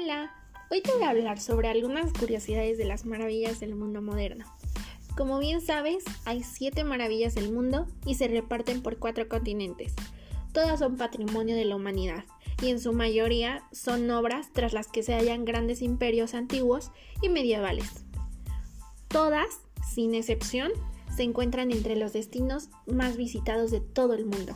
Hola, hoy te voy a hablar sobre algunas curiosidades de las maravillas del mundo moderno. Como bien sabes, hay siete maravillas del mundo y se reparten por cuatro continentes. Todas son patrimonio de la humanidad y en su mayoría son obras tras las que se hallan grandes imperios antiguos y medievales. Todas, sin excepción, se encuentran entre los destinos más visitados de todo el mundo.